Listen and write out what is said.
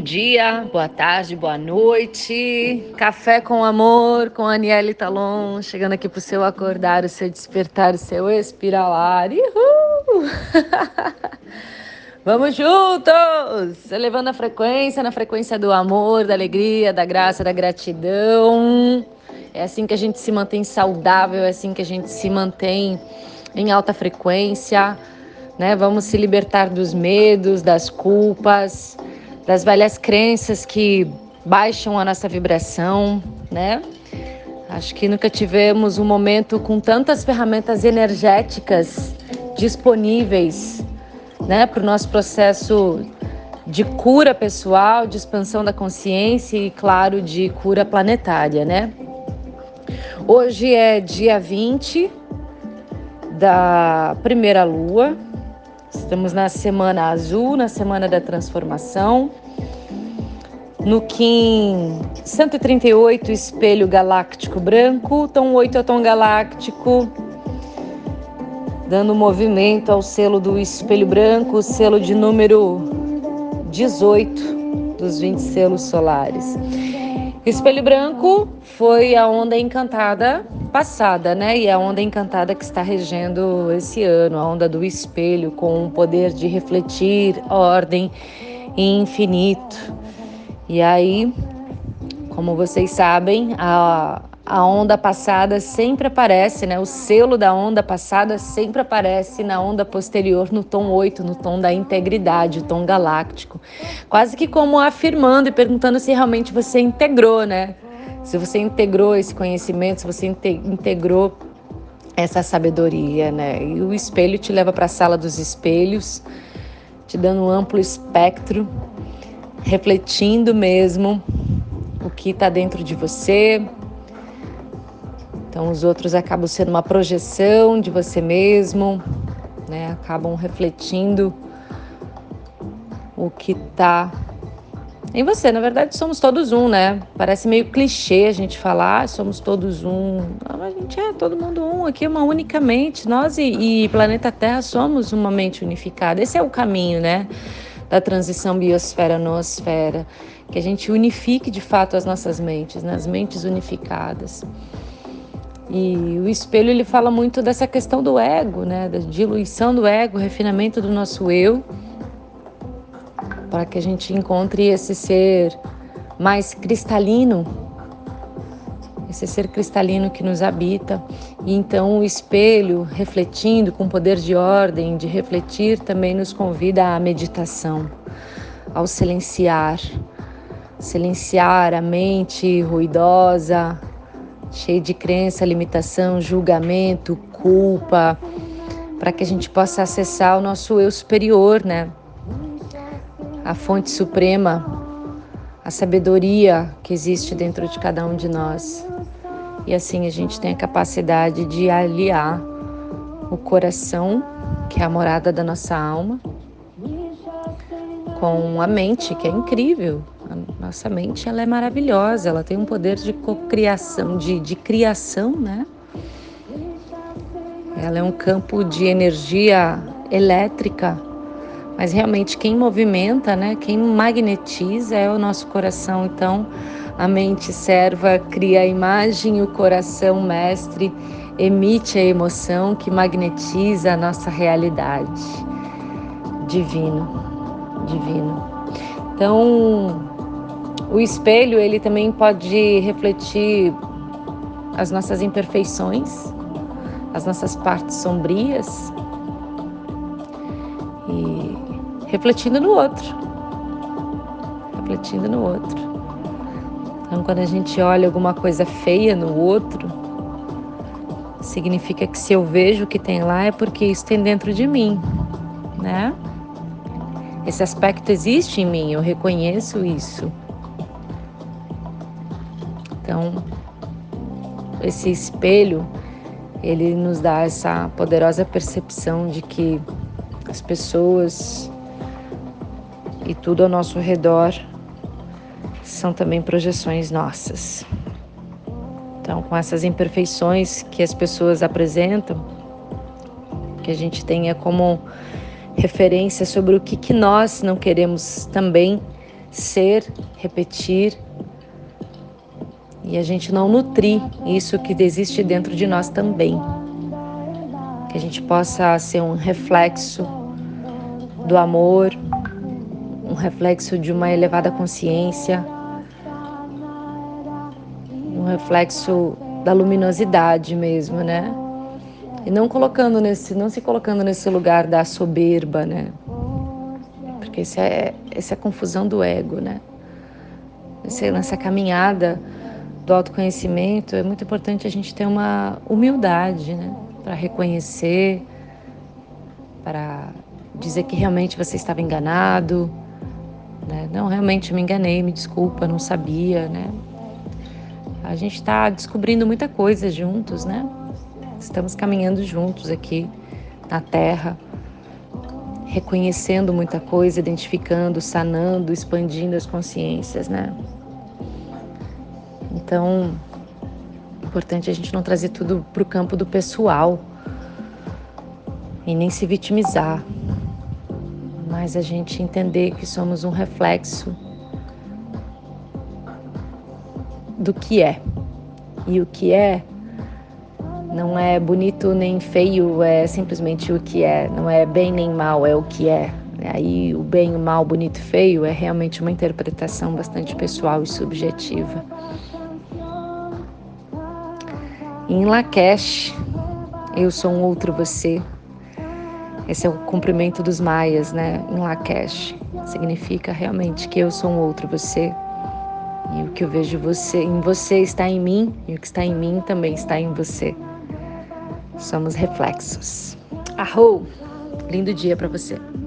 Bom dia, boa tarde, boa noite. Café com amor com Aniele Talon, chegando aqui pro seu acordar, o seu despertar, o seu espiralar. Uhul! Vamos juntos! Elevando a frequência, na frequência do amor, da alegria, da graça, da gratidão. É assim que a gente se mantém saudável, é assim que a gente se mantém em alta frequência, né? Vamos se libertar dos medos, das culpas, das velhas crenças que baixam a nossa vibração, né? Acho que nunca tivemos um momento com tantas ferramentas energéticas disponíveis, né, para o nosso processo de cura pessoal, de expansão da consciência e, claro, de cura planetária, né? Hoje é dia 20 da primeira lua, Estamos na semana azul, na semana da transformação. No Kim 138, espelho galáctico branco. Tom 8 é o tom galáctico, dando movimento ao selo do espelho branco, selo de número 18 dos 20 selos solares. Espelho branco foi a onda encantada passada, né? E a onda encantada que está regendo esse ano, a onda do espelho, com o poder de refletir ordem e infinito. E aí, como vocês sabem, a, a onda passada sempre aparece, né? O selo da onda passada sempre aparece na onda posterior, no tom 8, no tom da integridade, o tom galáctico. Quase que como afirmando e perguntando se realmente você integrou, né? Se você integrou esse conhecimento, se você integrou essa sabedoria, né? E o espelho te leva para a sala dos espelhos, te dando um amplo espectro, refletindo mesmo o que está dentro de você. Então, os outros acabam sendo uma projeção de você mesmo, né? Acabam refletindo o que está em você. Na verdade, somos todos um, né? Parece meio clichê a gente falar, somos todos um. Não, a gente é todo mundo um, aqui uma única mente. Nós e, e planeta Terra somos uma mente unificada. Esse é o caminho, né? Da transição biosfera-noosfera. Que a gente unifique de fato as nossas mentes, né? as mentes unificadas. E o espelho ele fala muito dessa questão do ego, né? Da diluição do ego, refinamento do nosso eu para que a gente encontre esse ser mais cristalino, esse ser cristalino que nos habita. E então o espelho, refletindo com poder de ordem, de refletir, também nos convida à meditação, ao silenciar. Silenciar a mente ruidosa, cheia de crença, limitação, julgamento, culpa, para que a gente possa acessar o nosso eu superior, né? A fonte suprema, a sabedoria que existe dentro de cada um de nós. E assim a gente tem a capacidade de aliar o coração, que é a morada da nossa alma, com a mente, que é incrível. A nossa mente ela é maravilhosa, ela tem um poder de cocriação, de, de criação, né? Ela é um campo de energia elétrica mas realmente quem movimenta, né, quem magnetiza é o nosso coração. Então, a mente serva cria a imagem, o coração mestre emite a emoção que magnetiza a nossa realidade. Divino, divino. Então, o espelho ele também pode refletir as nossas imperfeições, as nossas partes sombrias e refletindo no outro. Refletindo no outro. Então, quando a gente olha alguma coisa feia no outro, significa que se eu vejo o que tem lá é porque isso tem dentro de mim, né? Esse aspecto existe em mim, eu reconheço isso. Então, esse espelho, ele nos dá essa poderosa percepção de que as pessoas e tudo ao nosso redor são também projeções nossas. Então, com essas imperfeições que as pessoas apresentam, que a gente tenha como referência sobre o que, que nós não queremos também ser, repetir e a gente não nutrir isso que existe dentro de nós também. Que a gente possa ser um reflexo do amor, um reflexo de uma elevada consciência, um reflexo da luminosidade mesmo, né? E não colocando nesse, não se colocando nesse lugar da soberba, né? Porque esse é, essa é a confusão do ego, né? Nessa caminhada do autoconhecimento é muito importante a gente ter uma humildade, né? Para reconhecer, para dizer que realmente você estava enganado, né? Não, realmente me enganei, me desculpa, não sabia, né? A gente está descobrindo muita coisa juntos, né? Estamos caminhando juntos aqui na Terra, reconhecendo muita coisa, identificando, sanando, expandindo as consciências, né? Então, é importante a gente não trazer tudo para o campo do pessoal e nem se vitimizar, mas a gente entender que somos um reflexo do que é. E o que é não é bonito nem feio, é simplesmente o que é. Não é bem nem mal, é o que é. Aí o bem, o mal, bonito e feio é realmente uma interpretação bastante pessoal e subjetiva. Em Lakesh, eu sou um outro você. Esse é o cumprimento dos maias, né? Em Lakesh. Significa realmente que eu sou um outro você e o que eu vejo você, em você está em mim e o que está em mim também está em você. Somos reflexos. Arrou! Lindo dia para você.